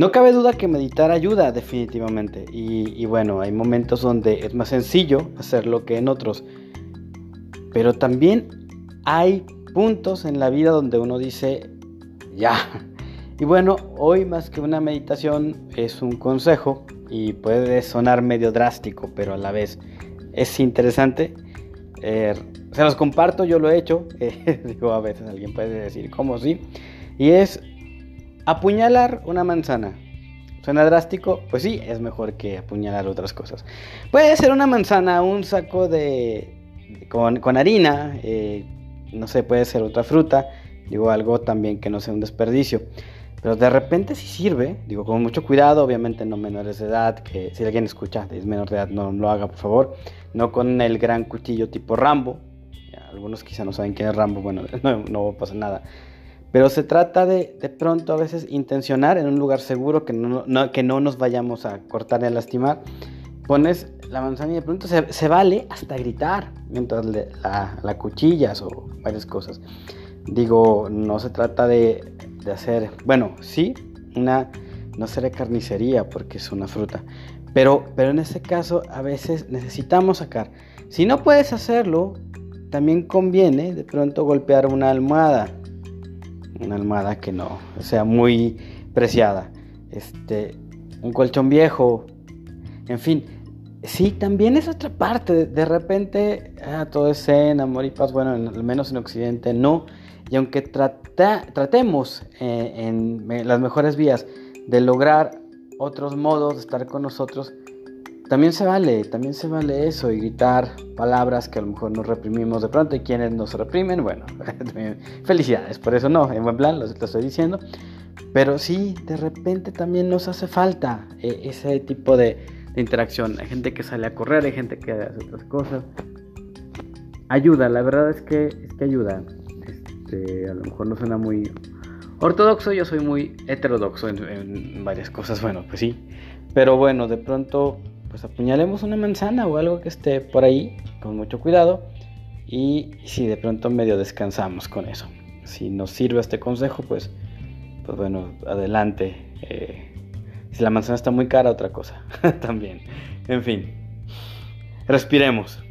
No cabe duda que meditar ayuda definitivamente y, bueno, hay momentos donde es más sencillo hacerlo que en otros, pero también hay puntos en la vida donde uno dice, ya. Y bueno, hoy más que una meditación es un consejo y puede sonar medio drástico, pero a la vez es interesante. Eh, se los comparto, yo lo he hecho. digo, a veces alguien puede decir, ¿cómo sí? Y es apuñalar una manzana. ¿Suena drástico? Pues sí, es mejor que apuñalar otras cosas. Puede ser una manzana, un saco de. con, harina, eh, no sé, puede ser otra fruta, digo algo también que no sea un desperdicio. Pero de repente sí sirve, digo con mucho cuidado, obviamente no menores de edad, que si alguien escucha es menor de edad no lo haga por favor, no con el gran cuchillo tipo Rambo, algunos quizá no saben quién es Rambo, bueno, no, pasa nada. Pero se trata de, de pronto a veces intencionar en un lugar seguro que no, que no nos vayamos a cortar y a lastimar. Pones la manzana y de pronto se, vale hasta gritar mientras la, la cuchillas o varias cosas. Digo, no se trata de, de hacer, bueno, sí, una, no será carnicería porque es una fruta, pero, pero en este caso a veces necesitamos sacar. Si no puedes hacerlo, también conviene de pronto golpear una almohada, una almohada que no sea muy preciada, este, un colchón viejo, en fin. Sí, también es otra parte. De repente, ah, todo es en amor y paz. Bueno, al menos en Occidente no. Y aunque tratemos eh, en las mejores vías de lograr otros modos de estar con nosotros, también se vale, también se vale eso y gritar palabras que a lo mejor nos reprimimos de pronto y quienes nos reprimen, bueno, felicidades, por eso no, en buen plan, lo, estoy diciendo, pero sí, de repente también nos hace falta eh, ese tipo de, de, interacción. Hay gente que sale a correr, hay gente que hace otras cosas. Ayuda, la verdad es que, es que ayuda. Este, a lo mejor no suena muy ortodoxo, yo soy muy heterodoxo en, en varias cosas, bueno, pues sí, pero bueno, de pronto pues apuñalemos una manzana o algo que esté por ahí con mucho cuidado y si de pronto medio descansamos con eso. Si nos sirve este consejo, pues, pues bueno, adelante. Eh, si la manzana está muy cara, otra cosa también. En fin, respiremos.